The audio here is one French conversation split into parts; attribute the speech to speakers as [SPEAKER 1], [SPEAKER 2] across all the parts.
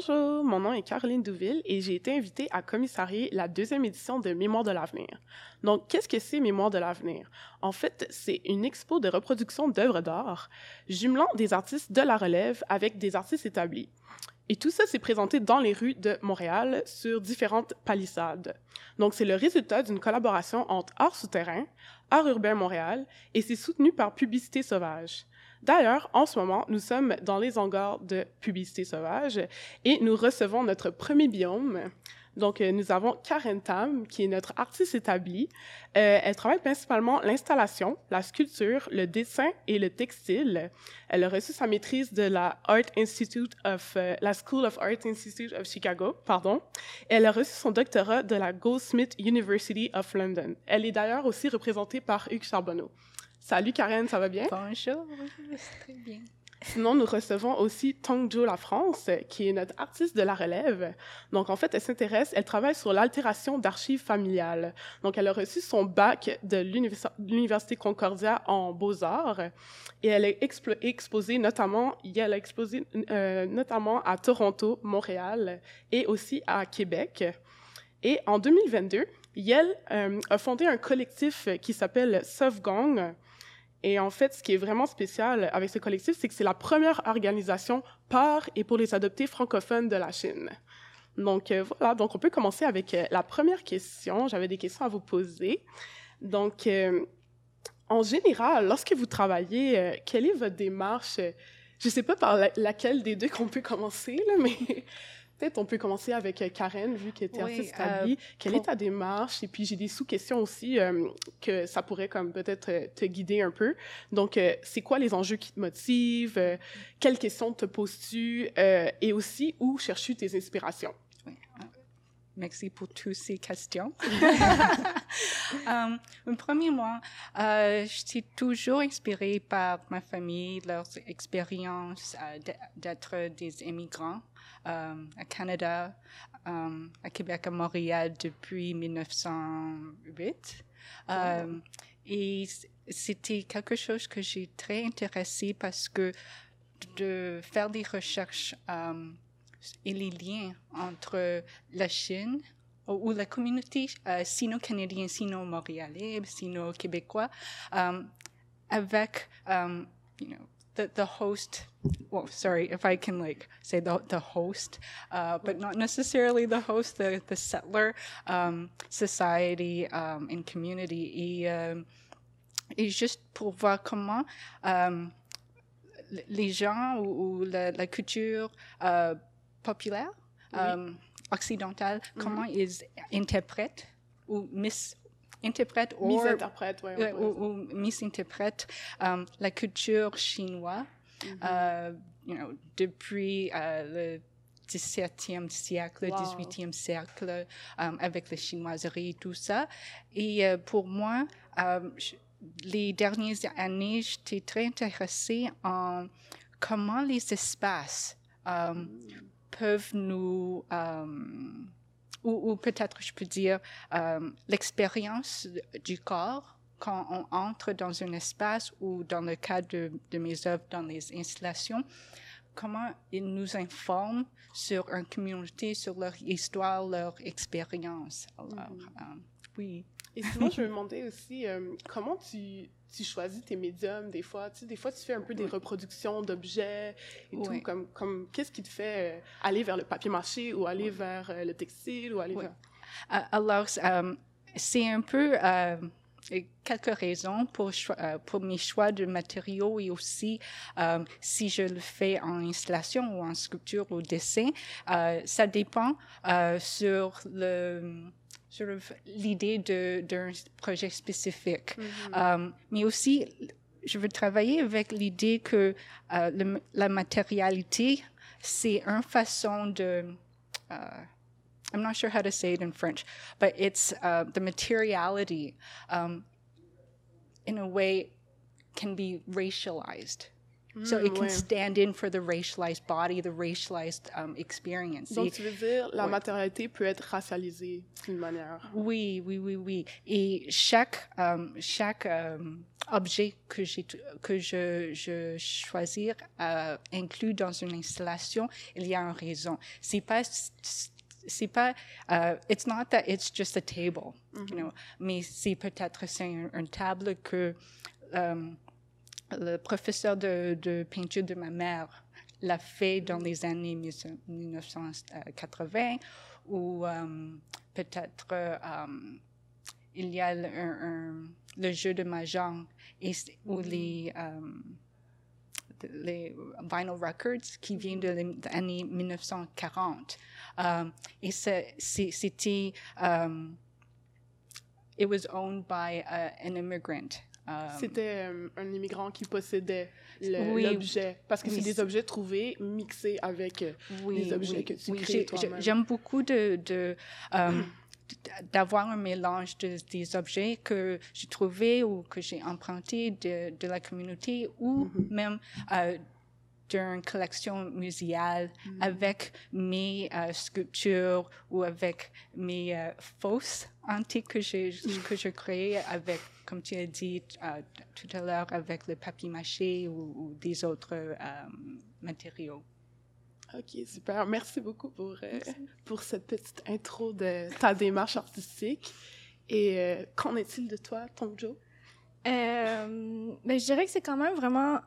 [SPEAKER 1] Bonjour, mon nom est Caroline Douville et j'ai été invitée à commissarier la deuxième édition de Mémoire de l'avenir. Donc, qu'est-ce que c'est Mémoire de l'avenir? En fait, c'est une expo de reproduction d'œuvres d'art, jumelant des artistes de la relève avec des artistes établis. Et tout ça s'est présenté dans les rues de Montréal sur différentes palissades. Donc, c'est le résultat d'une collaboration entre Art Souterrain, Art Urbain Montréal et c'est soutenu par Publicité Sauvage. D'ailleurs, en ce moment, nous sommes dans les hangars de Publicité Sauvage et nous recevons notre premier biome. Donc, euh, nous avons Karen Tam, qui est notre artiste établie. Euh, elle travaille principalement l'installation, la sculpture, le dessin et le textile. Elle a reçu sa maîtrise de la Art Institute of, euh, la School of Art Institute of Chicago, pardon. Elle a reçu son doctorat de la Goldsmith University of London. Elle est d'ailleurs aussi représentée par Hugues Charbonneau. Salut Karen, ça va bien?
[SPEAKER 2] Bonjour, très bien.
[SPEAKER 1] Sinon, nous recevons aussi Tongjo La France, qui est notre artiste de la relève. Donc, en fait, elle s'intéresse, elle travaille sur l'altération d'archives familiales. Donc, elle a reçu son bac de l'Université Concordia en beaux-arts et elle est exposée notamment, elle a exposé euh, notamment à Toronto, Montréal et aussi à Québec. Et en 2022, Yel euh, a fondé un collectif qui s'appelle Sovgong, et en fait, ce qui est vraiment spécial avec ce collectif, c'est que c'est la première organisation par et pour les adoptés francophones de la Chine. Donc euh, voilà, donc on peut commencer avec euh, la première question. J'avais des questions à vous poser. Donc, euh, en général, lorsque vous travaillez, quelle est votre démarche? Je ne sais pas par laquelle des deux qu'on peut commencer, mais Peut-être on peut commencer avec euh, Karen, vu qu'elle était artiste établie. Euh, Quelle est ta démarche? Et puis j'ai des sous-questions aussi euh, que ça pourrait comme peut-être te guider un peu. Donc, c'est quoi les enjeux qui te motivent? quelles questions te poses-tu? et aussi, où cherches-tu tes inspirations?
[SPEAKER 2] Merci pour toutes ces questions. um, euh, je suis toujours inspirée par ma famille, leurs expériences d'être des immigrants euh, à Canada, euh, à Québec, à Montréal depuis 1908. Euh, et c'était quelque chose que j'ai très intéressé parce que de faire des recherches et les liens entre la Chine ou la communauté sino-canadienne, sino-montréalais, sino-québécois, avec you know, the, the host well sorry if i can like say the, the host uh, but not necessarily the host the, the settler um, society um, and community. Et, euh, et juste pour voir comment um, les gens ou, la, culture uh, populaire oui. Um, occidentale mm -hmm. comment ils interprètent ou mis ou,
[SPEAKER 1] misinterprète,
[SPEAKER 2] ouais, ou, ou misinterprète um, la culture chinoise mm -hmm. uh, you know, depuis le 17e siècle, wow. 18e siècle, avec la chinoiserie et tout ça. Et pour moi, je, les dernières années, j'étais très intéressée en comment les espaces mm. Peuvent nous um, ou, ou peut-être je peux dire euh, l'expérience du corps quand on entre dans un espace ou dans le cas de, de mes œuvres dans les installations, comment ils nous informent sur une communauté, sur leur histoire, leur expérience. Alors,
[SPEAKER 1] mm -hmm. euh, oui. Et sinon, je me demandais aussi euh, comment tu, tu, choisis tes médiums des fois? Tu sais, des fois, tu fais un peu des reproductions d'objets et tout. Comme, comme qu'est-ce qui te fait euh, aller vers le papier mâché ou aller vers euh, le textile ou aller vers...
[SPEAKER 2] Alors, c'est un peu quelques raisons pour, pour mes choix de matériaux et aussi si je le fais en installation ou en sculpture ou dessin. ça dépend sur le l'idée d'un projet spécifique. Mm -hmm. um, mais aussi, je veux travailler avec l'idée que uh, le, la matérialité, c'est une façon de... Uh, I'm not sure how to say it in French, but it's uh, the materiality, um, in a way, can be racialized. So it can ouais. stand in for the racialized body, the racialized um, experience.
[SPEAKER 1] Donc, tu veux dire, la ouais. matérialité peut être racialisée d'une manière.
[SPEAKER 2] Oui, oui, oui, oui. Et chaque, um, chaque um, objets que, que je, je choisir euh, inclus dans une installation, il y a une raison. C'est pas c'est pas uh, it's not that it's just a table you mm-hmm. know mais c'est peut-être c'est une un table que um, le professeur de, de, peinture de ma mère l'a fait dans les années 1980 ou um, peut-être um, il y a le jeu de Mahjong et, ou mm-hmm. les, um, les vinyl records qui viennent de l'année 1940. Um, et c'était, um, it was owned by uh, an immigrant.
[SPEAKER 1] C'était un immigrant qui possédait l'objet, parce que c'est des objets trouvés mixés avec euh, les objets que tu crées toi-même.
[SPEAKER 2] J'aime beaucoup de, de d'avoir un mélange de, des objets que j'ai trouvés ou que j'ai empruntés de, de, la communauté ou mm-hmm. même euh, d'une collection muséale mm-hmm. avec mes euh, sculptures ou avec mes euh, fausses antiques que j'ai mm. que je créé avec comme tu as dit euh, tout à l'heure avec le papier mâché ou, ou des autres euh, matériaux.
[SPEAKER 1] OK, super. Merci beaucoup pour, euh, pour cette petite intro de ta démarche artistique. Et euh, qu'en est-il de toi, ton Joe?
[SPEAKER 3] Euh, ben, je dirais que c'est quand même vraiment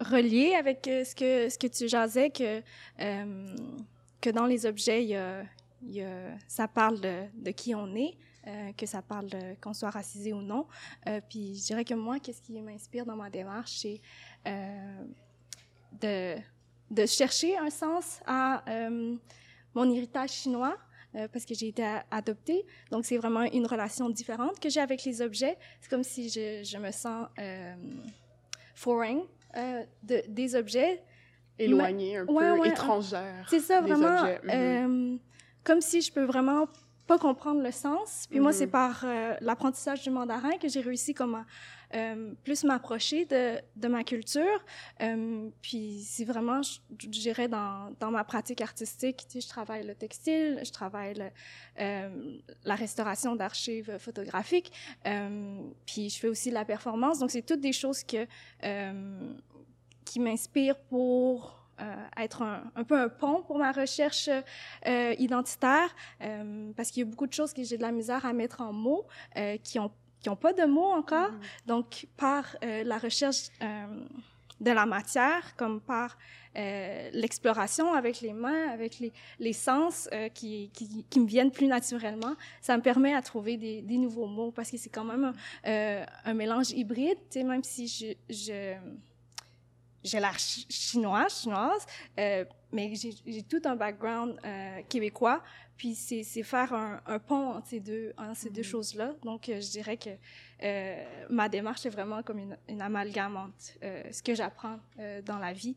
[SPEAKER 3] relié avec ce, que, ce que tu jasais, que, que dans les objets, y a, ça parle de, qui on est. que ça parle qu'on soit racisé ou non. puis je dirais que moi, qu'est-ce qui m'inspire dans ma démarche, c'est de de chercher un sens à euh, mon héritage chinois euh, parce que j'ai été adoptée. Donc, c'est vraiment une relation différente que j'ai avec les objets. C'est comme si je, je me sens euh, foreign euh, de, des objets.
[SPEAKER 1] Éloignée, un peu étrangère.
[SPEAKER 3] C'est ça, vraiment. Mhm. comme si je peux vraiment pas comprendre le sens. Puis moi, c'est mhm. par l'apprentissage du mandarin que j'ai réussi comme à, euh, plus m'approcher de, ma culture. Euh, puis c'est vraiment, je, dirais, dans, dans, ma pratique artistique, tu je travaille le textile, je travaille le, euh, la restauration d'archives photographiques, puis je fais aussi la performance. Donc c'est toutes des choses que, qui m'inspirent pour être un, peu un pont pour ma recherche identitaire, parce qu'il y a beaucoup de choses que j'ai de la misère à mettre en mots, qui ont qui n'ont pas de mots encore. Mm-hmm. Donc, par euh, la recherche euh, de la matière, comme par euh, l'exploration avec les mains, avec les, les sens qui, qui, qui, me viennent plus naturellement, ça me permet à trouver des, des nouveaux mots parce que c'est quand même un, un mélange hybride, tu sais, même si je, je j'ai l'air chinoise, chinoise, euh, mais j'ai tout un background euh, québécois. Puis c'est faire un, un, pont entre ces deux, entre ces deux mm-hmm. choses-là. Donc, euh, je dirais que euh, ma démarche est vraiment comme une, une amalgame entre ce que j'apprends dans la vie.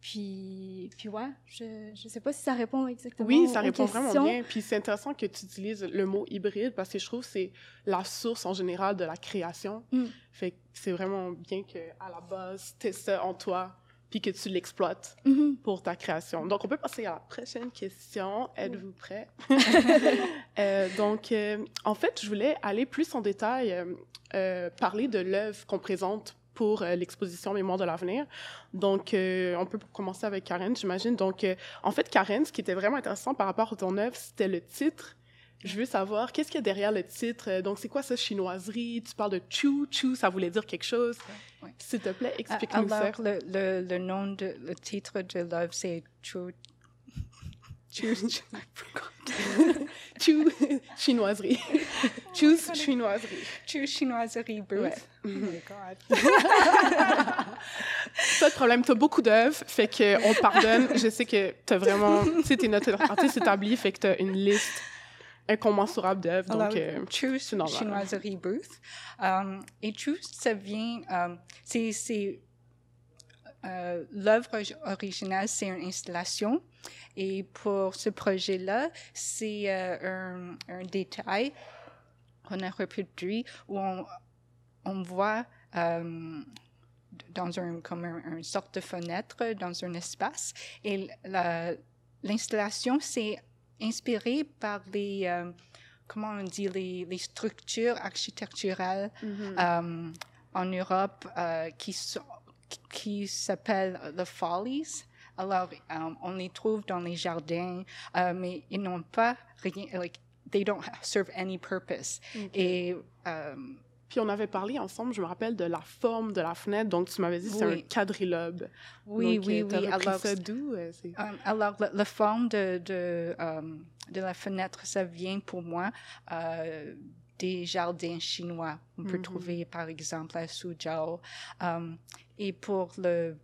[SPEAKER 3] puis, puis ouais, je ne sais pas si ça répond exactement.
[SPEAKER 1] Oui, ça répond vraiment bien. Puis c'est intéressant que tu utilises le mot hybride parce que je trouve que c'est la source en général de la création. Mm. Fait que c'est vraiment bien que à la base, tu ça en toi puis que tu l'exploites mm-hmm. pour ta création. Donc, on peut passer à la prochaine question. Êtes-vous prêts? euh, donc, euh, en fait, je voulais aller plus en détail, euh, euh parler de l'œuvre qu'on présente pour l'exposition Mémoire de l'avenir. Donc, on peut commencer avec Karen, j'imagine. Donc, en fait, Karen, ce qui était vraiment intéressant par rapport à ton œuvre, c'était le titre je veux savoir, qu'est-ce qu'il y a derrière le titre? Euh, donc, c'est quoi ça, chinoiserie? Tu parles de Chu, Chu, ça voulait dire quelque chose. S'il te plaît, explique-nous ça.
[SPEAKER 2] Le, le, le, nom de, le titre de l'œuvre, c'est Chu.
[SPEAKER 1] Chu, Chu, chinoiserie. Chu, chinoiserie.
[SPEAKER 2] Chu, chinoiserie. Ouais.
[SPEAKER 1] Oh my God. Pas de problème, tu as beaucoup d'œuvres, fait qu'on pardonne. Je sais que tu as vraiment, tu sais, t'es notre artiste établi, fait que tu as une liste incommensurable d'œuvres. Donc, euh,
[SPEAKER 2] Choose Chinoiserie Booth. Um, et Choose, ça vient, um, c'est euh, l'œuvre originale, c'est une installation. Et pour ce projet-là, c'est euh, un, un, détail qu'on a reproduit où on, on voit dans un, comme une sorte de fenêtre dans un espace. Et l'installation, c'est inspiré par les, euh, comment on dit, les, les structures architecturales mm -hmm. en Europe euh, qui, sont, qui s'appellent The Follies. Alors, on les trouve dans les jardins, euh, mais ils n'ont pas rien, like, they don't serve any purpose. Et um,
[SPEAKER 1] puis on avait parlé ensemble, je me rappelle de la forme de la fenêtre, donc tu m'avais dit que c'est un quadrilobe.
[SPEAKER 2] Oui,
[SPEAKER 1] donc,
[SPEAKER 2] oui, oui.
[SPEAKER 1] Alors, ça d'où
[SPEAKER 2] um, Alors, la, forme de, de, um, de, la fenêtre, ça vient pour moi euh, des jardins chinois. On peut mm-hmm. trouver, par exemple, à Suzhou. Um, et pour le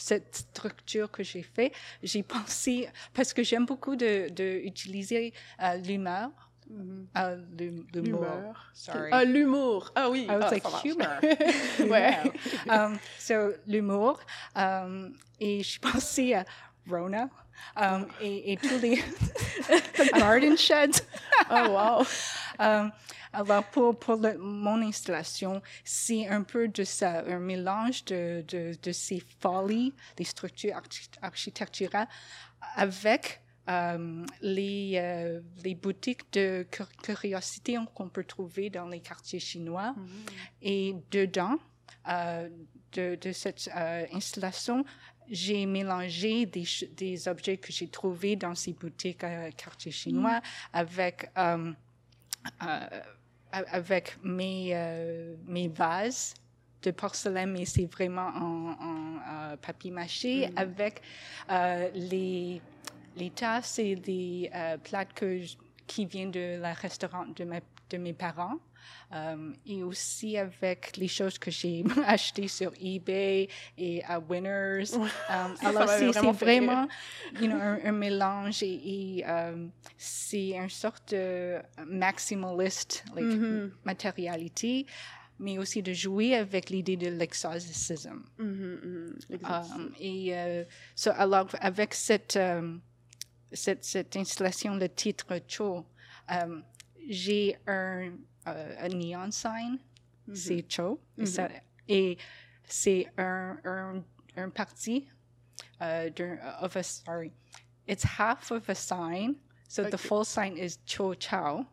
[SPEAKER 2] cette structure que j'ai fait, j'ai pensé, parce que j'aime beaucoup de, de utiliser euh, l'humeur
[SPEAKER 1] Mm
[SPEAKER 2] -hmm. l'humour.
[SPEAKER 1] Sorry. Ah, l'humour. Ah oui.
[SPEAKER 2] I was
[SPEAKER 1] ah,
[SPEAKER 2] like humor.
[SPEAKER 1] ouais.
[SPEAKER 2] um, so, l'humour. Um, et je pensais à Rona. Um, et, et, tous les garden sheds.
[SPEAKER 1] oh, wow.
[SPEAKER 2] Um, alors, pour, pour le, mon installation, c'est un peu de ça, un mélange de, de, de ces folies, des structures architecturales, avec euh, les, euh, les, boutiques de curiosité qu'on peut trouver dans les quartiers chinois. Mm. Et dedans euh, de, de, cette installation, j'ai mélangé des, des, objets que j'ai trouvés dans ces boutiques quartiers chinois mm. avec, avec mes, mes vases de porcelaine, mais c'est vraiment en, papier mâché, mm. avec les les tasses, c'est des euh, que qui viennent de la restaurant de, de mes parents. Euh, et aussi avec les choses que j'ai achetées sur eBay et à Winners. Um, alors, c'est vraiment, you know, un, mélange et, um, c'est une sorte de maximaliste like, mm-hmm. matérialité, mais aussi de jouer avec l'idée de l'exorcisme.
[SPEAKER 1] Mm-hmm,
[SPEAKER 2] mm-hmm. Um, et euh, so, alors, avec cette cette, cette, installation, le titre Cho, um, j'ai un, uh, neon sign, mm -hmm. c'est Cho, mm -hmm. et c'est un, un, un parti uh, of a, sorry, it's half of a sign, so okay. the full sign is Cho Chao,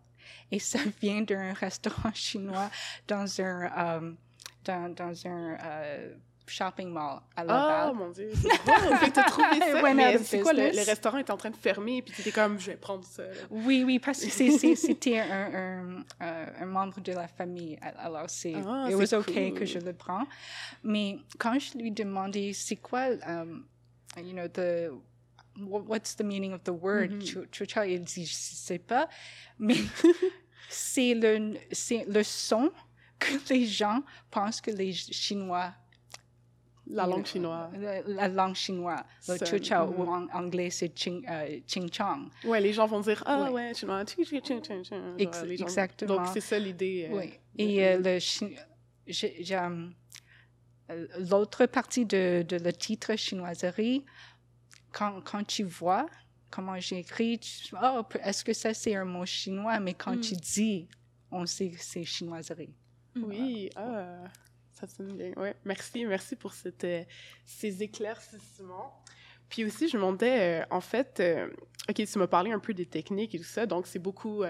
[SPEAKER 2] et ça vient d'un restaurant chinois dans un, um, dans, dans un uh, shopping mall à Laval.
[SPEAKER 1] Oh mon Dieu, c'est t'as trouvé ça. mais c'est quoi, le, le, restaurant est en train de fermer, puis t'étais comme, je vais prendre ça.
[SPEAKER 2] Oui, oui, parce que c'était un, un, membre de la famille. Alors, c'est ah, it was cool. OK que je le prends. Mais quand je lui demandais, c'est quoi, um, you know, the what's the meaning of the word? Mm -hmm. il dit, je sais pas, mais c'est le, le son que les gens pensent que les Chinois
[SPEAKER 1] la langue chinoise.
[SPEAKER 2] La, langue chinoise. Le chucha ou mm. en anglais c'est ching, euh, ching chong.
[SPEAKER 1] Ouais, les gens vont dire ah ouais, chinois.
[SPEAKER 2] Ex exactement.
[SPEAKER 1] Donc c'est ça l'idée.
[SPEAKER 2] Euh, oui. Et euh, le euh, l'autre partie de, de, le titre chinoiserie, quand, quand tu vois comment j'ai écrit, oh, est-ce que ça c'est un mot chinois, mais quand mm. tu dis, on sait que c'est chinoiserie.
[SPEAKER 1] Oui, ah. Ça sonne bien. Ouais. Merci, merci pour cette, euh, ces éclaircissements. Puis aussi, je me demandais, euh, en fait, euh, OK, tu m'as parlé un peu des techniques et tout ça, donc c'est beaucoup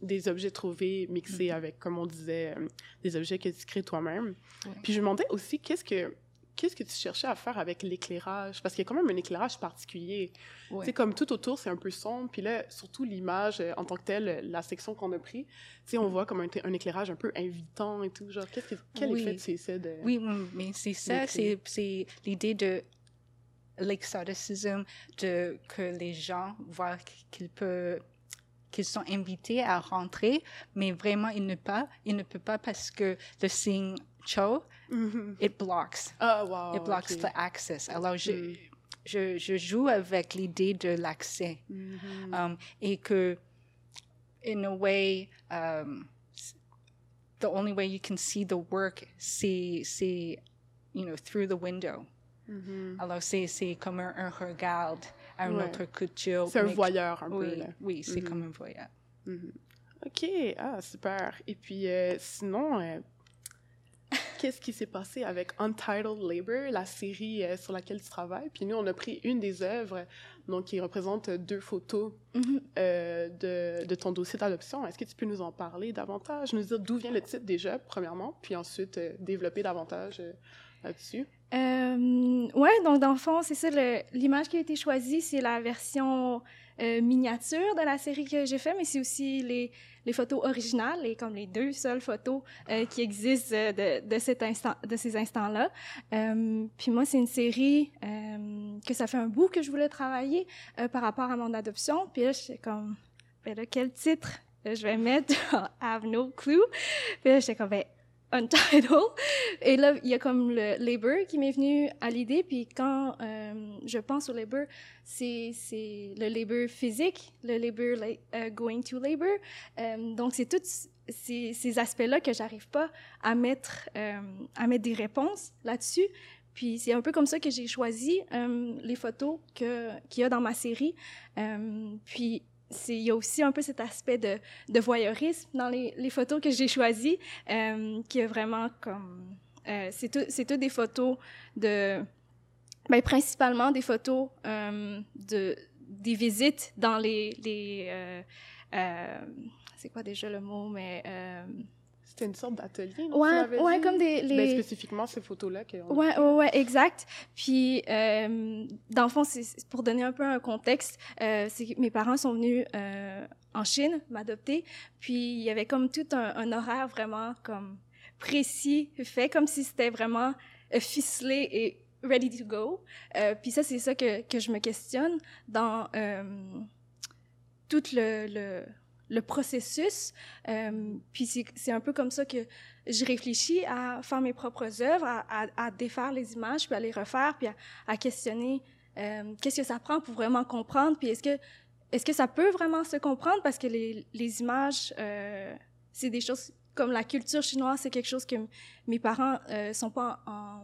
[SPEAKER 1] des objets trouvés mixés mm-hmm. avec, comme on disait, des objets que tu crées toi-même. Puis je me demandais aussi, qu'est-ce que qu'est-ce que tu cherchais à faire avec l'éclairage? Parce qu'il y a quand même un éclairage particulier. Tu sais, comme tout autour, c'est un peu sombre. Puis là, surtout l'image euh, en tant que telle, la section qu'on a pris, tu sais, on voit comme un, un, éclairage un peu invitant et tout. Genre, que, quel effet c'est ça de...
[SPEAKER 2] Oui, mais c'est ça, c'est l'idée de l'exoticisme, de que les gens voient qu'ils peuvent qu'ils sont invités à rentrer, mais vraiment, ils ne, pas, ils ne peuvent pas parce que le signe Cho, mm-hmm. it blocks.
[SPEAKER 1] Oh, wow.
[SPEAKER 2] It blocks the access. Alors, je, mm. je, je, joue avec l'idée de l'accès. Mm-hmm. Um, et que, in a way, um, the only way you can see the work, c'est, you know, through the window. Mm-hmm. Alors, c'est comme un, un regard à ouais. autre culture.
[SPEAKER 1] C'est un voyeur un
[SPEAKER 2] oui,
[SPEAKER 1] peu. Là.
[SPEAKER 2] Oui, c'est comme un voyeur.
[SPEAKER 1] OK, ah, super. Et puis, euh, sinon, euh, qu'est-ce qui s'est passé avec Untitled Labor, la série euh, sur laquelle tu travailles? Puis nous, on a pris une des œuvres, donc qui représente deux photos
[SPEAKER 3] Mhm.
[SPEAKER 1] euh, de, de ton dossier d'adoption. Est-ce que tu peux nous en parler davantage, nous dire d'où vient le titre déjà, premièrement, puis ensuite euh, développer davantage là-dessus?
[SPEAKER 3] Ouais, donc dans le fond, c'est ça, l'image qui a été choisie, c'est la version euh, miniature de la série que j'ai fait, mais c'est aussi les, les photos originales, et comme les deux seules photos euh, qui existent euh, de, de, cet instant, de ces instants-là. Euh, puis moi, c'est une série que ça fait un bout que je voulais travailler par rapport à mon adoption. Puis là, j'étais comme, ben là, quel titre je vais mettre? I have no clue. Puis là, j'étais comme, ben, Untitled. Et là, il y a comme le labor qui m'est venu à l'idée. Puis quand euh, je pense au labor, c'est le labor physique, le labor euh, going to labor. Euh, donc, c'est tous ces, aspects-là que j'arrive pas à mettre, à mettre des réponses là-dessus. Puis c'est un peu comme ça que j'ai choisi les photos qu'il y a dans ma série. Puis il y a aussi un peu cet aspect de, voyeurisme dans les, photos que j'ai choisies, euh, qui est vraiment comme... euh, c'est tout- toutes des photos de... Ben, principalement des photos euh, de, des visites dans les... les c'est quoi déjà le mot, mais...
[SPEAKER 1] C'était une sorte d'atelier,
[SPEAKER 3] ouais, ouais,
[SPEAKER 1] dit?
[SPEAKER 3] comme des...
[SPEAKER 1] Ben,
[SPEAKER 3] Les...
[SPEAKER 1] spécifiquement, ces photos-là. a
[SPEAKER 3] Ouais, ouais, ouais, exact. Puis, euh, dans le fond, c'est pour donner un peu un contexte, euh, c'est que mes parents sont venus euh, en Chine m'adopter, puis il y avait comme tout un, un horaire vraiment comme précis fait, comme si c'était vraiment euh, ficelé et ready to go. Puis ça, c'est ça que, que je me questionne dans tout le, le, le processus. Euh, puis c'est un peu comme ça que je réfléchis à faire mes propres œuvres, à, défaire les images, puis à les refaire, puis à, questionner euh, qu'est-ce que ça prend pour vraiment comprendre, puis est-ce que, est-ce que ça peut vraiment se comprendre, parce que les, images, euh, c'est des choses comme la culture chinoise, c'est quelque chose que mes parents euh, sont pas en,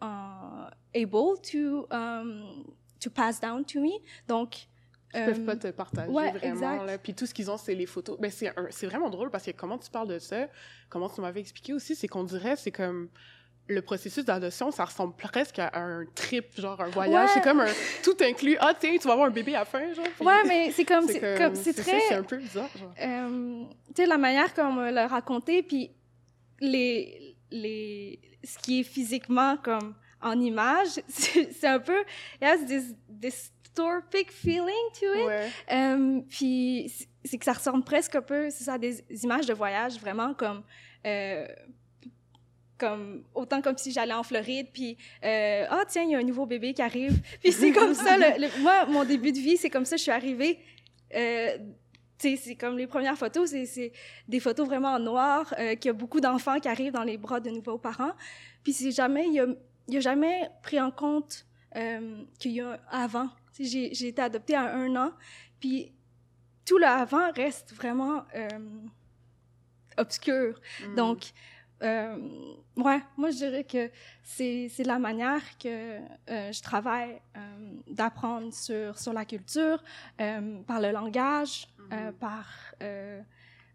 [SPEAKER 3] en able to, um, to pass down to me. Donc,
[SPEAKER 1] Ils peuvent
[SPEAKER 3] euh,
[SPEAKER 1] pas te partager
[SPEAKER 3] ouais,
[SPEAKER 1] vraiment. Là. Puis tout ce qu'ils ont, c'est les photos. Ben, c'est c'est vraiment drôle parce que comment tu parles de ça, comment tu m'avais expliqué aussi, c'est qu'on dirait, c'est comme le processus d'adoption, ça ressemble presque à un trip, genre un voyage.
[SPEAKER 3] Ouais.
[SPEAKER 1] C'est comme un tout inclus. Ah, tiens, tu vas avoir un bébé à la fin, genre. Puis
[SPEAKER 3] ouais, mais c'est comme,
[SPEAKER 1] c'est comme-
[SPEAKER 3] comme, c'est très,
[SPEAKER 1] C'est un peu bizarre, genre.
[SPEAKER 3] euh, tu sais, la manière qu'on me l'a raconté, puis les, les, ce qui est physiquement comme en image, c'est un peu, this dystopic feeling to it.
[SPEAKER 1] Ouais.
[SPEAKER 3] Euh, puis c'est- que ça ressemble presque un peu, c'est ça, à des images de voyage, vraiment comme, euh, comme autant comme si j'allais en Floride, puis euh, ah tiens, il y a un nouveau bébé qui arrive. Puis c'est comme ça, le, le- moi, mon début de vie, c'est comme ça, je suis arrivée. Euh, tu sais, c'est comme les premières photos, c'est- des photos vraiment en noir, euh, qu'il y a beaucoup d'enfants qui arrivent dans les bras de nouveaux parents. Puis c'est jamais, il y a, jamais pris en compte euh, qu'il y a un avant. J'ai j'ai été adoptée à un an, puis tout le avant reste vraiment euh, obscur.
[SPEAKER 1] Mm.
[SPEAKER 3] Donc, euh, ouais, moi je dirais que c'est c'est la manière que euh, je travaille d'apprendre sur, sur la culture, par le langage,
[SPEAKER 1] Mhm.
[SPEAKER 3] par,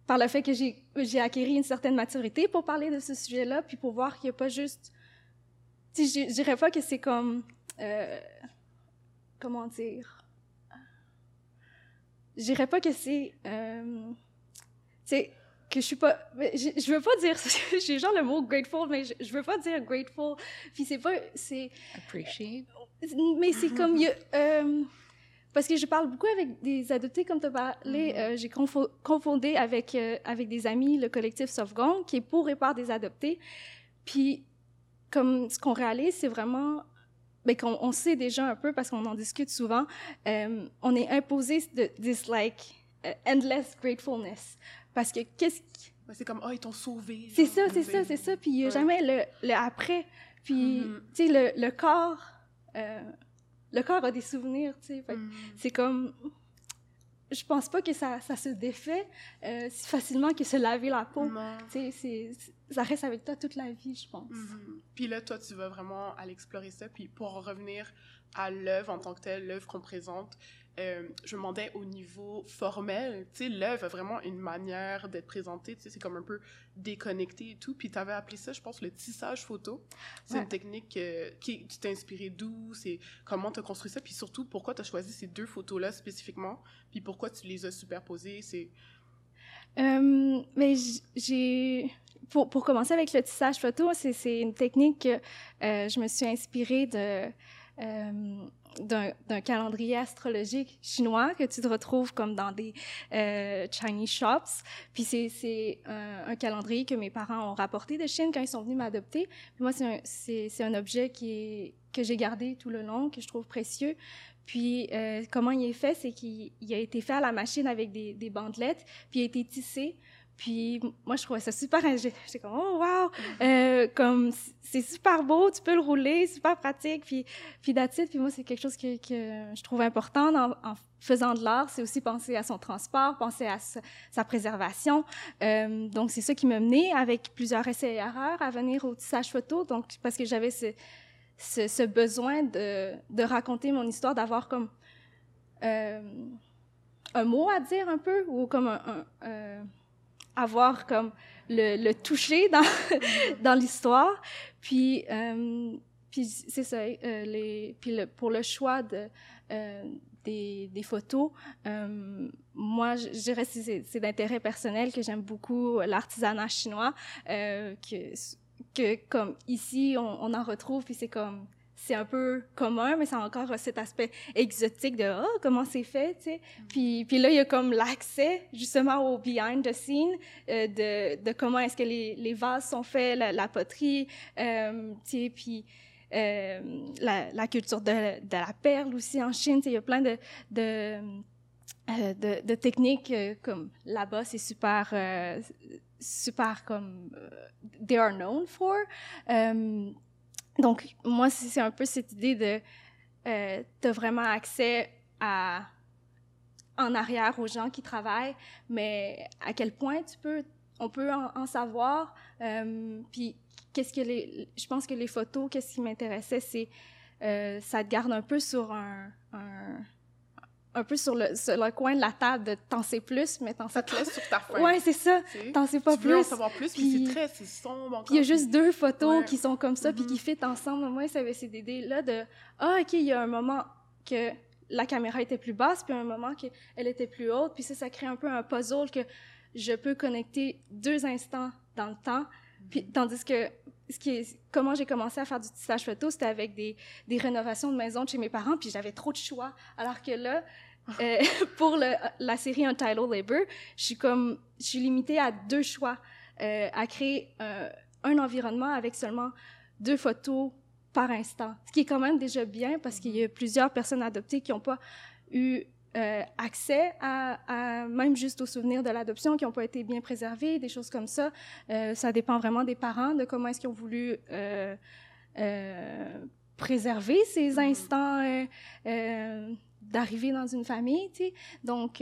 [SPEAKER 3] par le fait que j'ai j'ai acquis une certaine maturité pour parler de ce sujet-là, puis pour voir qu'il n'y a pas juste. Je dirais pas que c'est comme. Comment dire? Je dirais pas que c'est. euh, tu sais, que je suis pas. Je, veux pas dire. J'ai genre le mot grateful, mais je, je veux pas dire grateful. Puis c'est pas. C'est.
[SPEAKER 2] Appreciate.
[SPEAKER 3] Mais c'est comme. y a, euh, parce que je parle beaucoup avec des adoptés, comme tu as parlé.
[SPEAKER 1] Mhm.
[SPEAKER 3] euh, J'ai confo- confondé avec, euh, avec des amis le collectif Sauvegarde, qui est pour et par des adoptés. Puis, comme ce qu'on réalise, c'est vraiment. Ben, qu'on on sait déjà un peu parce qu'on en discute souvent. euh, on est imposé de this like uh, endless gratefulness. Parce que qu'est-ce qui-
[SPEAKER 1] c'est comme, ah, ils t'ont sauvé.
[SPEAKER 3] c'est ça, c'est ça, c'est ça. Puis il n'y a
[SPEAKER 1] Ouais.
[SPEAKER 3] jamais le, le après. Puis,
[SPEAKER 1] Mhm.
[SPEAKER 3] tu sais, le, le corps, euh, le corps a des souvenirs, tu sais.
[SPEAKER 1] Mm.
[SPEAKER 3] C'est comme, je pense pas que ça, ça se défait euh, si facilement que se laver la peau. Tu sais, c'est- ça reste avec toi toute la vie, je pense.
[SPEAKER 1] Mhm. Puis là, toi, tu vas vraiment aller explorer ça. Puis pour en revenir à l'œuvre en tant que telle, l'œuvre qu'on présente, euh, je me demandais au niveau formel, tu sais, l'œuvre a vraiment une manière d'être présentée, tu sais, c'est comme un peu déconnecté et tout. Puis tu avais appelé ça, je pense, le tissage photo. C'est une technique euh, qui tu t'es inspiré d'où, c'est comment tu as construit ça, puis surtout pourquoi tu as choisi ces deux photos-là spécifiquement, puis pourquoi tu les as superposées? C'est.
[SPEAKER 3] Euh, mais j'ai pour, commencer avec le tissage photo, c'est une technique que je me suis inspirée de d'un calendrier astrologique chinois que tu te retrouves comme dans des euh, Chinese shops. Puis c'est un, calendrier que mes parents ont rapporté de Chine quand ils sont venus m'adopter. Moi, c'est un, objet que j'ai gardé tout le long, que je trouve précieux. Puis euh, comment il est fait, c'est qu'il a été fait à la machine avec des, des bandelettes, puis il a été tissé puis moi, je trouvais ça super. J'étais comme, oh, wow! Euh, comme, c'est super beau, tu peux le rouler, super pratique. Puis, puis Puis moi, c'est quelque chose que, je trouve important en, faisant de l'art. C'est aussi penser à son transport, penser à sa, préservation. Euh, donc, c'est ça qui m'a mené avec plusieurs essais et erreurs à venir au tissage photo. Donc, parce que j'avais ce, besoin de, de, raconter mon histoire, d'avoir comme euh, un mot à dire un peu ou comme un avoir comme le, toucher dans, dans l'histoire. Puis, euh, puis c'est ça, euh, les, puis le, pour le choix de, euh, des, des, photos, moi, je dirais que c'est d'intérêt personnel que j'aime beaucoup l'artisanat chinois, que, que comme ici, on, on en retrouve, puis c'est comme c'est un peu commun, mais c'est encore cet aspect exotique de oh, comment c'est fait, tu sais. Mm. Puis, puis là, il y a comme l'accès justement au behind the scene euh, de, de, comment est-ce que les, les, vases sont faits, la, poterie, euh, tu sais, puis euh, la, la, culture de, de, la perle aussi en Chine, tu sais, il y a plein de, de, euh, de, de techniques comme là-bas, c'est super, super comme they are known for. Donc, moi, c'est un peu cette idée de euh, tu as vraiment accès à en arrière aux gens qui travaillent, mais à quel point tu peux, on peut en, savoir. Euh, puis, qu'est-ce que les, je pense que les photos, qu'est-ce qui m'intéressait, c'est euh, ça te garde un peu sur un, un un peu sur le, sur le, coin de la table de t'en sais plus, mais t'en sais
[SPEAKER 1] pas. sur ta fin.
[SPEAKER 3] Ouais, c'est ça. T'en sais pas
[SPEAKER 1] tu
[SPEAKER 3] plus.
[SPEAKER 1] Veux en savoir plus, puis c'est très, c'est sombre
[SPEAKER 3] il y a juste deux photos qui sont comme ça, puis qui mm-hmm. fit ensemble. Moi, ça avait cette idée-là de, ah, OK, il y a un moment que la caméra était plus basse, puis un moment qu'elle était plus haute, puis ça, ça crée un peu un puzzle que je peux connecter deux instants dans le temps, puis, mm-hmm. tandis que ce qui est, comment j'ai commencé à faire du tissage photo, c'était avec des, des rénovations de maison de chez mes parents, puis j'avais trop de choix. Alors que là, euh, pour le, la série Untitled Labor, je suis comme, je suis limitée à deux choix, euh, à créer euh, un environnement avec seulement deux photos par instant, ce qui est quand même déjà bien parce qu'il y a plusieurs personnes adoptées qui n'ont pas eu euh, accès à, à, même juste aux souvenirs de l'adoption qui n'ont pas été bien préservés, des choses comme ça. Euh, ça dépend vraiment des parents, de comment est-ce qu'ils ont voulu euh, préserver ces mm-hmm. instants d'arriver dans une famille, tu sais. Donc,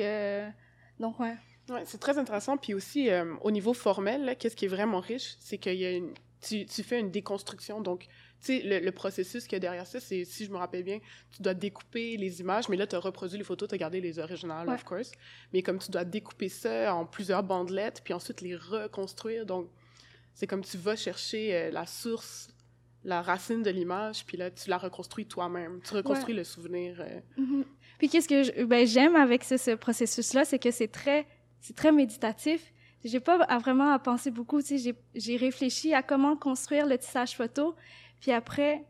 [SPEAKER 3] donc ouais.
[SPEAKER 1] Ouais, c'est très intéressant. Puis aussi, au niveau formel, qu'est-ce qui est vraiment riche, c'est qu'il y a une, tu, tu, fais une déconstruction. Donc, tu sais, le, processus qu'il y a derrière ça, c'est, si je me rappelle bien, tu dois découper les images, mais là, tu as reproduit les photos, tu as gardé les originales, of course. Mais comme tu dois découper ça en plusieurs bandelettes, puis ensuite les reconstruire. Donc, c'est comme tu vas chercher euh, la source la racine de l'image, puis là, tu la reconstruis toi-même. Tu reconstruis le souvenir. Euh.
[SPEAKER 3] Mm-hmm. Puis qu'est-ce que ben, j'aime avec ce, ce processus-là, c'est que c'est très, c'est très méditatif. J'ai pas à vraiment à penser beaucoup. Tu sais, j'ai réfléchi à comment construire le tissage photo, puis après,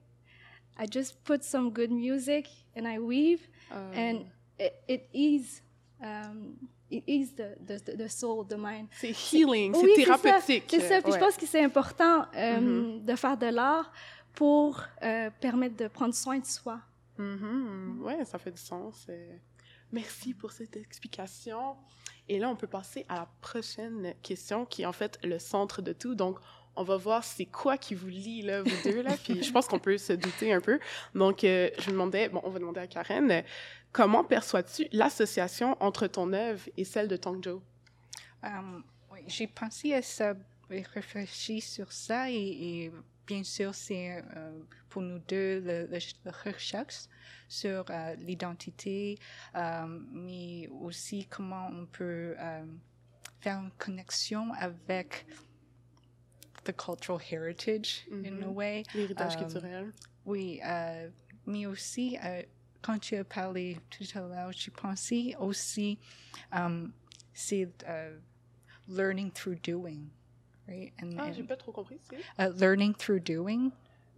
[SPEAKER 3] I just put some good music and I weave, euh. and it, it is. Um, it is the, the, the soul, the mind.
[SPEAKER 1] C'est healing, c'est thérapeutique.
[SPEAKER 3] C'est ça. Puis je pense que c'est important euh, mm-hmm. de faire de l'art pour euh, permettre de prendre soin de soi.
[SPEAKER 1] Mm-hmm. Oui, ça fait du sens. Merci pour cette explication. Et là, on peut passer à la prochaine question qui est en fait le centre de tout. Donc, on va voir c'est quoi qui vous lie, là, vous deux, là. Puis je pense qu'on peut se douter un peu. Donc, euh, je me demandais, bon, on va demander à Karen, comment perçois-tu l'association entre ton œuvre et celle de Tongjo?
[SPEAKER 2] Um, oui, j'ai pensé à ça, réfléchi sur ça et, bien sûr, c'est pour nous deux le, recherche sur l'identité, mais aussi comment on peut faire une connexion avec the cultural heritage in a
[SPEAKER 1] Mhm.
[SPEAKER 2] way.
[SPEAKER 1] L'héritage
[SPEAKER 2] Euh,
[SPEAKER 1] culturel.
[SPEAKER 2] Oui, euh, mais aussi, euh, quand tu as parlé tout à l'heure, j'ai pensé aussi, c'est euh, learning through doing, right? And,
[SPEAKER 1] Ah, j'ai pas trop compris.
[SPEAKER 2] Uh, learning through doing.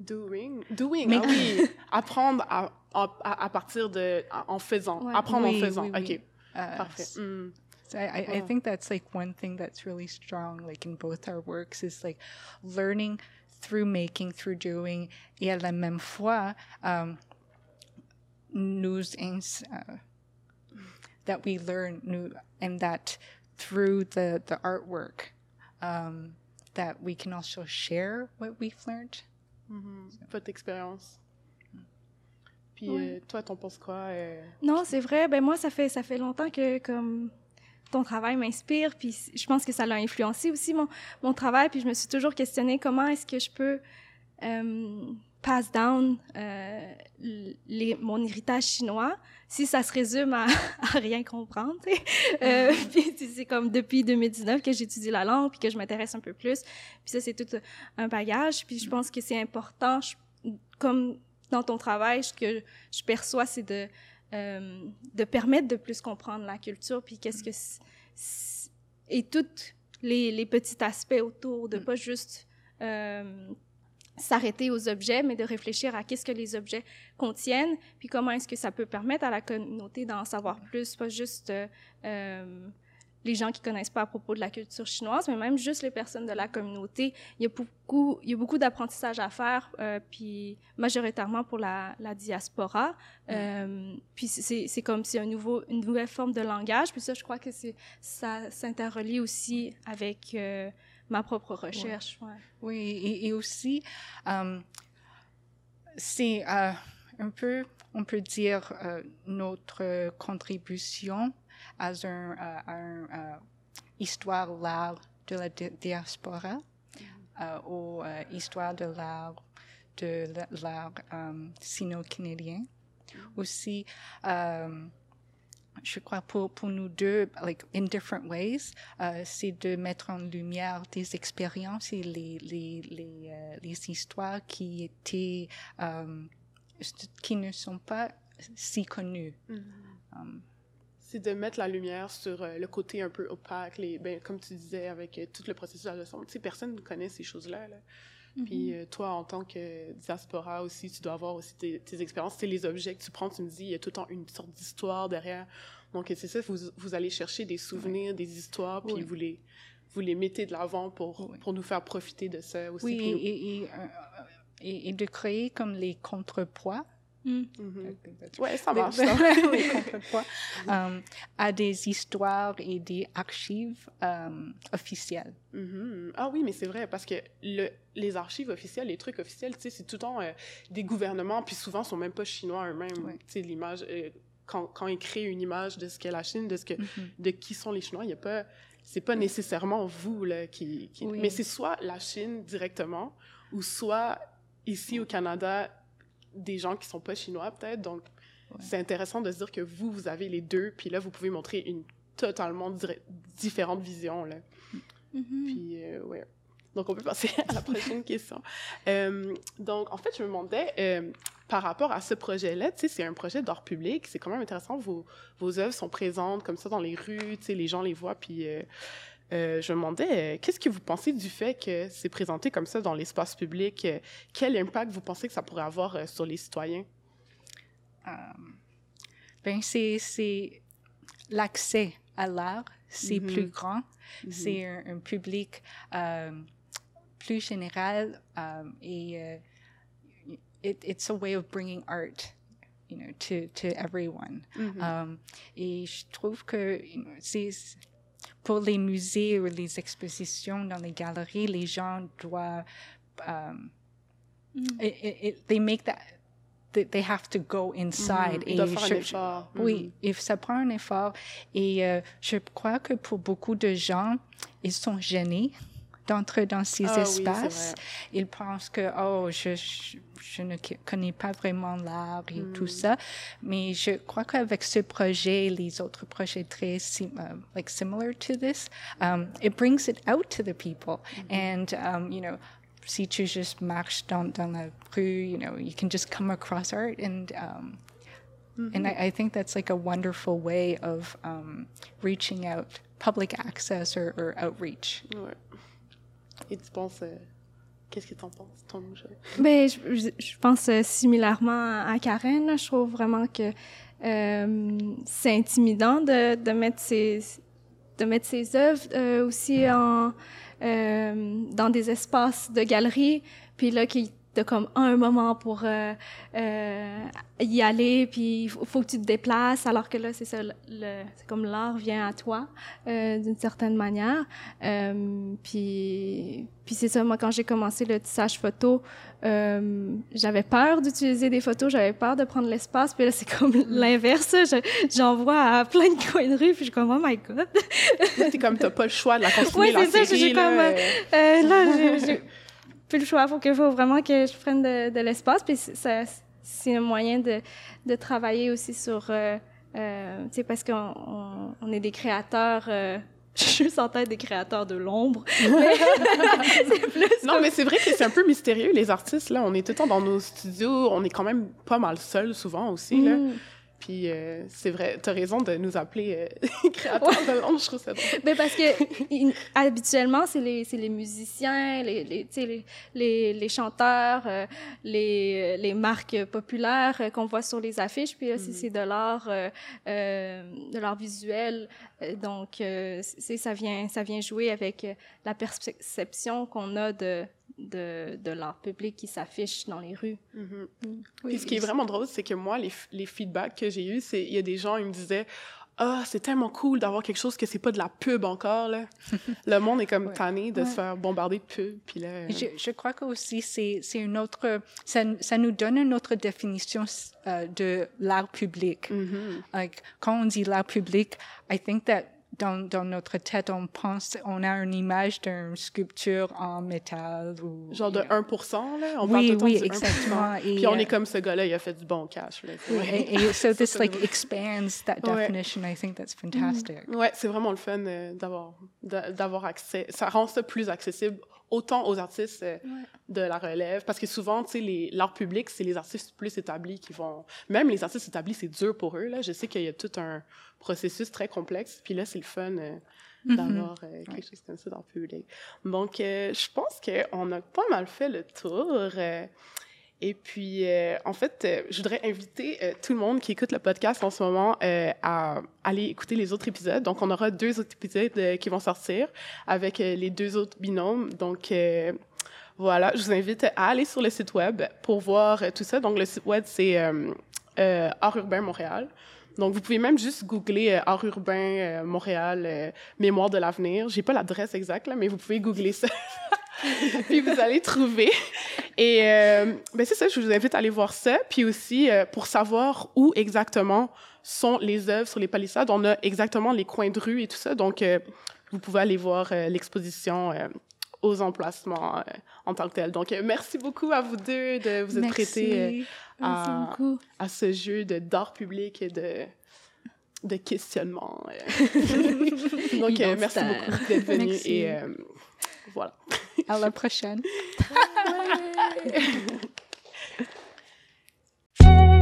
[SPEAKER 1] doing. Doing.
[SPEAKER 2] Mais-
[SPEAKER 1] Ah oui. Apprendre à, à, à partir de. en faisant.
[SPEAKER 3] Ouais.
[SPEAKER 1] Apprendre
[SPEAKER 2] Oui,
[SPEAKER 1] en faisant.
[SPEAKER 2] oui, oui.
[SPEAKER 1] OK.
[SPEAKER 2] Uh,
[SPEAKER 1] Parfait. Mm.
[SPEAKER 2] So I, I, I think that's like one thing that's really strong, like in both our works, is like learning through making, through doing, et à la même fois, um, nous ins- uh, that we learn, nous, and that through the the artwork, um, that we can also share what we've learned.
[SPEAKER 1] Mhm. Votre expérience. Puis
[SPEAKER 3] Ouais.
[SPEAKER 1] euh, toi, t'en penses quoi? euh?
[SPEAKER 3] Non, c'est vrai. Ben moi, ça fait ça fait longtemps que comme ton travail m'inspire, puis je pense que ça l'a influencé aussi mon, mon travail. Puis je me suis toujours questionnée comment est-ce que je peux euh, pass down euh, les, mon héritage chinois si ça se résume à, à rien comprendre. Euh, puis c'est- comme depuis 2019 que j'étudie la langue puis que je m'intéresse un peu plus. Puis ça c'est tout un bagage. Puis je pense que c'est important, je- comme dans ton travail, ce que je perçois, c'est de euh, de permettre de plus comprendre la culture, puis qu'est-ce que c- c- et tous les, les petits aspects autour, de
[SPEAKER 2] Mm.
[SPEAKER 3] pas juste s'arrêter aux objets, mais de réfléchir à qu'est-ce que les objets contiennent, puis comment est-ce que ça peut permettre à la communauté d'en savoir plus, pas juste euh, euh, les gens qui connaissent pas à propos de la culture chinoise, mais même juste les personnes de la communauté. Il y a beaucoup, il y a beaucoup d'apprentissage à faire, euh, puis majoritairement pour la, la diaspora. Euh, puis c'est comme si un nouveau, une nouvelle forme de langage. Puis ça, je crois que c'est ça s'interrelie aussi avec ma propre recherche. Ouais.
[SPEAKER 2] Oui, et, et aussi, euh, c'est euh, un peu, on peut dire, euh, notre contribution à un, à un, histoire l'art de la di- diaspora, euh, ou histoire de l'art de la- l'art sino-canadien. Aussi, euh, je crois pour, pour nous deux, like in different ways, euh, c'est de mettre en lumière des expériences et les, les, les, euh, les histoires qui étaient, euh, qui ne sont pas si connues. Um,
[SPEAKER 1] C'est de mettre la lumière sur le côté un peu opaque, les, ben, comme tu disais, avec tout le processus de la leçon. Tu sais, personne ne connaît ces choses-là. Là. Puis euh, toi, en tant que diaspora aussi, tu dois avoir aussi tes, tes expériences. C'est les objets que tu prends, tu me dis, il y a tout le temps une sorte d'histoire derrière. Donc, c'est ça, vous, vous allez chercher des souvenirs, des histoires, puis
[SPEAKER 2] Oui.
[SPEAKER 1] vous, les, vous les mettez de l'avant pour,
[SPEAKER 2] Oui.
[SPEAKER 1] pour nous faire profiter de ça aussi.
[SPEAKER 2] oui,
[SPEAKER 1] nous-
[SPEAKER 2] et, euh, et, et de créer comme les contrepoids.
[SPEAKER 3] Mm.
[SPEAKER 1] Mhm.
[SPEAKER 2] That's
[SPEAKER 1] Ouais, ça marche. ça.
[SPEAKER 2] contrepoids, um, à des histoires et des archives um, officielles.
[SPEAKER 1] Mhm. Ah oui, mais c'est vrai, parce que le, les archives officielles, les trucs officiels, tu sais, c'est tout le temps euh, des gouvernements, puis souvent, ils sont même pas chinois eux-mêmes.
[SPEAKER 2] Ouais.
[SPEAKER 1] Tu sais, l'image, euh, quand, quand ils créent une image de ce qu'est la Chine, de, ce que,
[SPEAKER 2] Mhm.
[SPEAKER 1] de qui sont les Chinois, il y a pas... C'est pas nécessairement vous, là, qui... qui-
[SPEAKER 2] Oui.
[SPEAKER 1] Mais c'est soit la Chine directement, ou soit ici au Canada, des gens qui sont pas chinois, peut-être. Donc,
[SPEAKER 2] Ouais.
[SPEAKER 1] c'est intéressant de se dire que vous, vous avez les deux, puis là, vous pouvez montrer une totalement différente vision, là.
[SPEAKER 3] Mhm.
[SPEAKER 1] Puis, euh, ouais. Donc, on peut passer à la prochaine question. Euh, donc, en fait, je me demandais, euh, par rapport à ce projet-là, tu sais, c'est un projet d'art public, c'est quand même intéressant, vos, vos œuvres sont présentes comme ça dans les rues, tu sais, les gens les voient, puis euh, je me demandais, euh, qu'est-ce que vous pensez du fait que c'est présenté comme ça dans l'espace public? Euh, quel impact vous pensez que ça pourrait avoir sur les citoyens?
[SPEAKER 2] Ben c'est l'accès à l'art, c'est
[SPEAKER 1] Mhm.
[SPEAKER 2] plus grand, c'est un, un public plus général um, et it, it's a way of bringing art, you know, to to everyone.
[SPEAKER 1] Mhm.
[SPEAKER 2] Um, et je trouve que you know, c'est pour les musées ou les expositions dans les galeries, les gens doivent um,
[SPEAKER 3] Mm.
[SPEAKER 2] it, it, they make that they, they have to go inside
[SPEAKER 1] doivent
[SPEAKER 2] et
[SPEAKER 1] faire un
[SPEAKER 2] je-
[SPEAKER 1] effort.
[SPEAKER 2] oui, et ça prend un effort. Et euh, je crois que pour beaucoup de gens, ils sont gênés d'entrer dans ces
[SPEAKER 1] oui,
[SPEAKER 2] espaces.
[SPEAKER 1] c'est
[SPEAKER 2] Ils pensent que, oh, je, je, je ne connais pas vraiment l'art et
[SPEAKER 1] Hmm.
[SPEAKER 2] tout ça. Mais je crois qu'avec ce projet, les autres projets très sim- uh, like similar to this, um, it brings it out to the people.
[SPEAKER 1] Mm-hmm.
[SPEAKER 2] And, um, you know, si tu juste marches dans, dans la rue, you know, you can just come across art and, um,
[SPEAKER 1] Mm-hmm.
[SPEAKER 2] and I, I think that's like a wonderful way of um, reaching out, public access or, or outreach.
[SPEAKER 1] Ouais. Et tu penses. euh, Qu'est-ce que t'en penses, ton jeu?
[SPEAKER 3] Ben, je, je- pense euh, similairement à Karen. Je trouve vraiment que euh, c'est intimidant de, de mettre ses de mettre ses œuvres aussi en dans des espaces de galerie, puis là qu'il t'as comme un moment pour euh, euh, y aller, puis il faut, faut que tu te déplaces, alors que là, c'est ça, le, c'est comme l'art vient à toi, euh, d'une certaine manière. Euh, puis, puis c'est ça, moi, quand j'ai commencé le tissage photo, euh, j'avais peur d'utiliser des photos, j'avais peur de prendre l'espace, puis là, c'est comme l'inverse, je- j'en vois à plein de coins de rue, puis je suis comme, oh my God!
[SPEAKER 1] T'es comme, t'as pas le choix de la
[SPEAKER 3] c'est ça, j'ai comme,
[SPEAKER 1] euh,
[SPEAKER 3] Euh, là, j'ai- j'ai plus le choix. Faut que, faut vraiment que je prenne de, de l'espace. Puis c'est- un moyen de, de travailler aussi sur, euh, euh, tu sais, parce qu'on on, on est des créateurs. euh, je suis juste en tête des créateurs de l'ombre.
[SPEAKER 1] Non, mais c'est vrai que c'est un peu mystérieux, les artistes, là. On est tout le temps dans nos studios, on est quand même pas mal seuls, souvent, aussi, là.
[SPEAKER 3] Mm.
[SPEAKER 1] Puis euh, c'est vrai, t'as raison de nous appeler euh, créateurs de l'ombre, je trouve ça drôle.
[SPEAKER 3] Ben parce que in- habituellement, c'est les, les musiciens, les, les, les, les, chanteurs, euh, les, les marques populaires qu'on voit sur les affiches. Puis là, c'est- c'est de l'art, de l'art visuel. Donc, ça, vient, ça vient jouer avec la perception qu'on a de, de, de l'art public qui s'affiche dans les rues.
[SPEAKER 1] Mhm.
[SPEAKER 2] Oui,
[SPEAKER 1] Puis ce qui est vraiment drôle, c'est que moi, les, les feedbacks que j'ai eus, c'est il y a des gens, ils me disaient Ah, c'est tellement cool d'avoir quelque chose que c'est pas de la pub encore, là. Le monde est comme
[SPEAKER 2] Ouais.
[SPEAKER 1] tanné de se faire bombarder de pub, puis là... euh,
[SPEAKER 2] Je, je crois que aussi c'est c'est une autre ça, ça nous donne une autre définition euh, de l'art public.
[SPEAKER 1] mhm.
[SPEAKER 2] Like quand on dit l'art public, I think that dans, dans notre tête on pense on a une image d'une sculpture en métal ou
[SPEAKER 1] Genre de
[SPEAKER 2] you know.
[SPEAKER 1] 1%, là? On parle
[SPEAKER 2] oui
[SPEAKER 1] le temps
[SPEAKER 2] oui
[SPEAKER 1] du 1%.
[SPEAKER 2] exactement. Et,
[SPEAKER 1] Puis on
[SPEAKER 2] euh,
[SPEAKER 1] est comme ce gars-là, il a fait du bon cash, là.
[SPEAKER 2] oui, et, et so this like expands that
[SPEAKER 1] Ouais.
[SPEAKER 2] definition. I think that's fantastic.
[SPEAKER 1] Ouais, c'est vraiment le fun euh, d'avoir d'a- d'avoir accès. Ça rend ça plus accessible autant aux artistes euh, de la relève parce que souvent, tu sais, l'art public, c'est les artistes plus établis qui vont. Même les artistes établis, c'est dur pour eux là. Je sais qu'il y a tout un processus très complexe. Puis là, c'est le fun euh,
[SPEAKER 2] Mhm.
[SPEAKER 1] d'avoir euh, quelque chose comme ça dans le public. Donc, je pense qu'on a pas mal fait le tour. Et puis, euh, en fait, euh, je voudrais inviter euh, tout le monde qui écoute le podcast en ce moment euh, à aller écouter les autres épisodes. Donc, on aura deux autres épisodes euh, qui vont sortir avec euh, les deux autres binômes. Donc, voilà, je vous invite à aller sur le site web pour voir tout ça. Donc, le site web, c'est Art Urbain Montréal. Donc, vous pouvez même juste googler Art Urbain Montréal, euh, Mémoire de l'avenir. J'ai pas l'adresse exacte, là, mais vous pouvez googler ça. puis vous allez trouver. Et euh, ben c'est ça, je vous invite à aller voir ça. Puis aussi, euh, pour savoir où exactement sont les œuvres sur les palissades, on a exactement les coins de rue et tout ça. Donc, euh, vous pouvez aller voir l'exposition aux emplacements euh, en tant que tel. Donc, euh, merci beaucoup à vous deux de vous être prêtés euh, à, ce jeu d'art public et de de questionnement. Donc, merci beaucoup d'être venu
[SPEAKER 2] Merci.
[SPEAKER 1] et voilà.
[SPEAKER 2] À la prochaine.